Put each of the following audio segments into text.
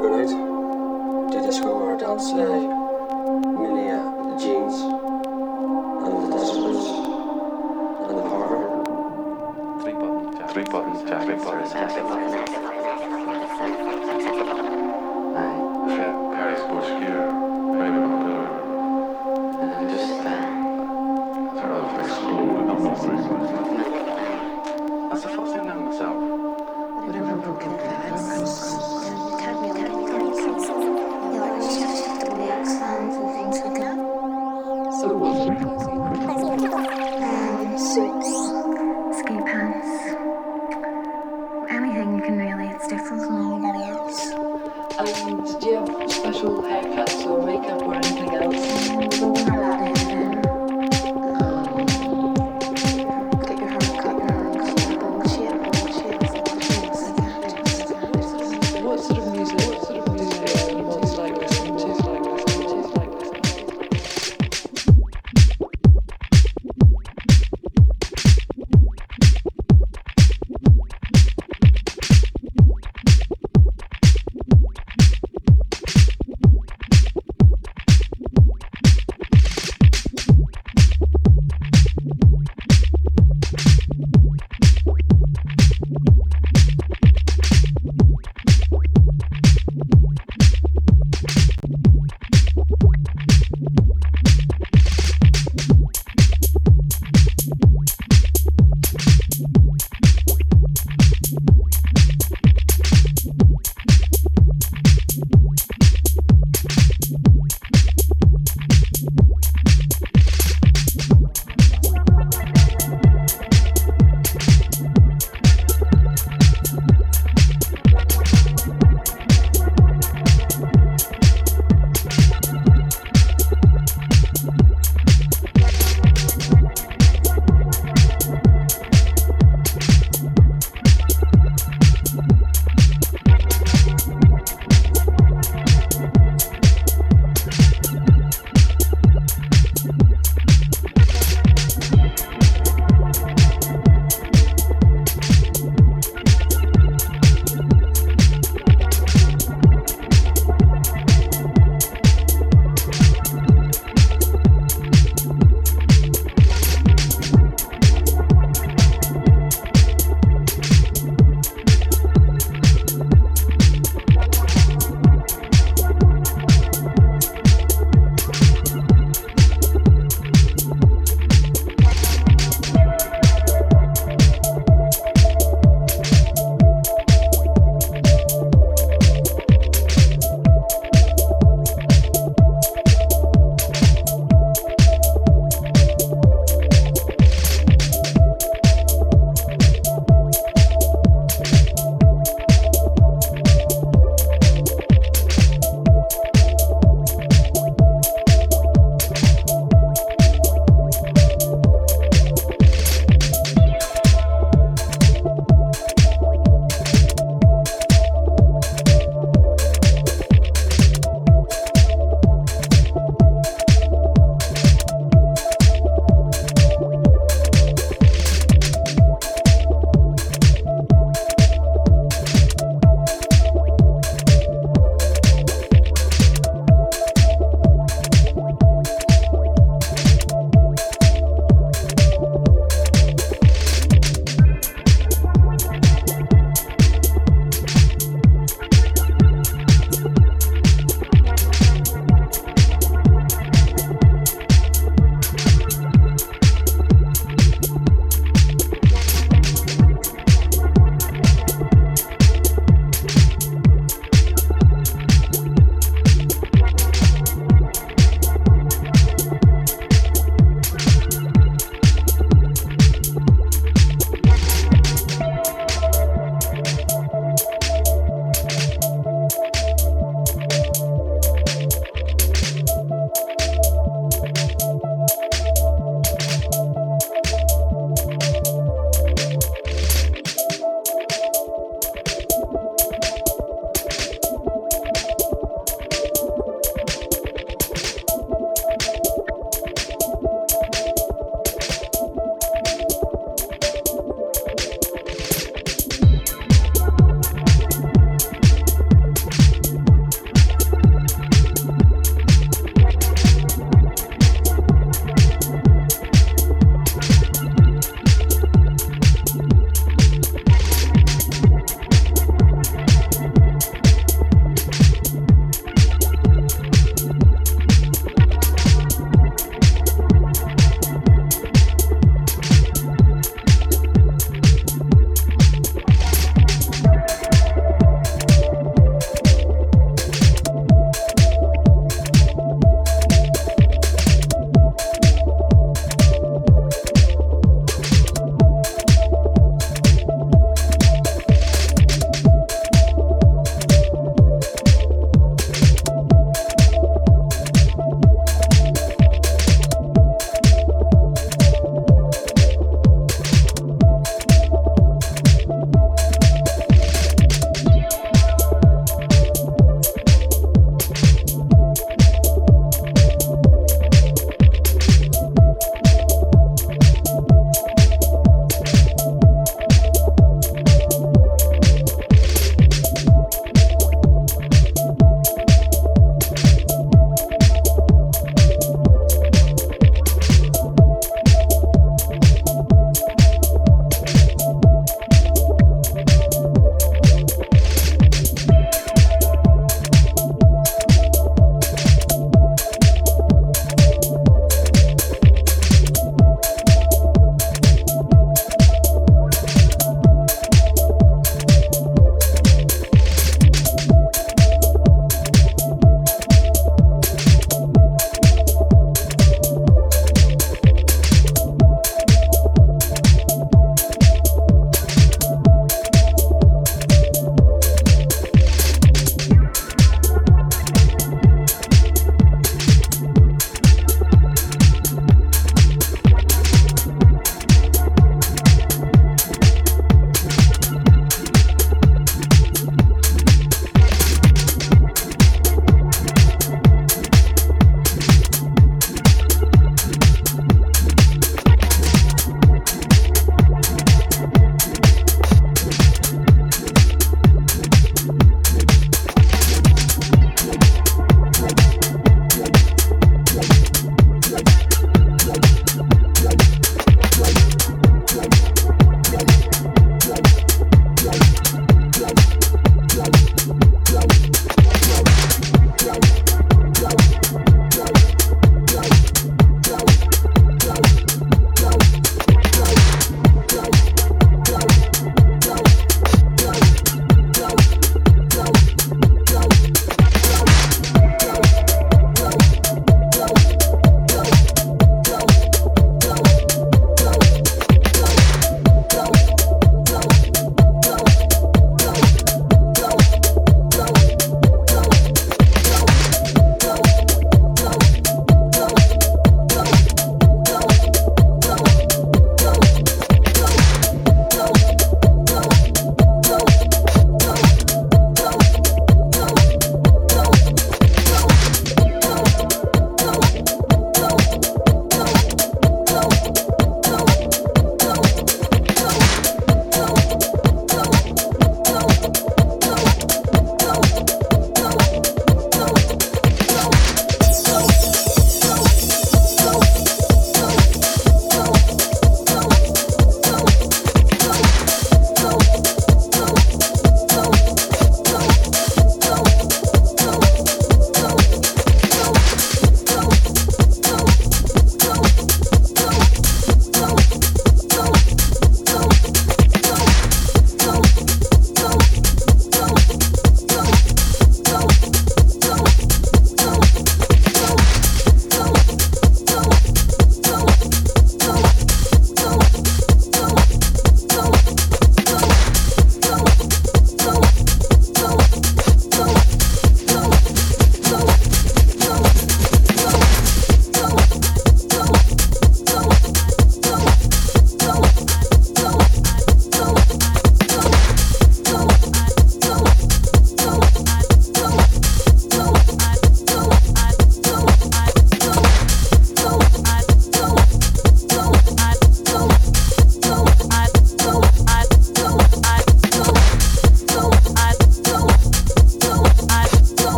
De Dit is gewoon.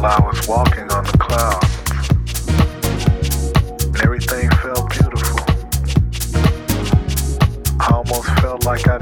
while I was walking on the clouds. And everything felt beautiful. I almost felt like I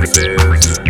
this is.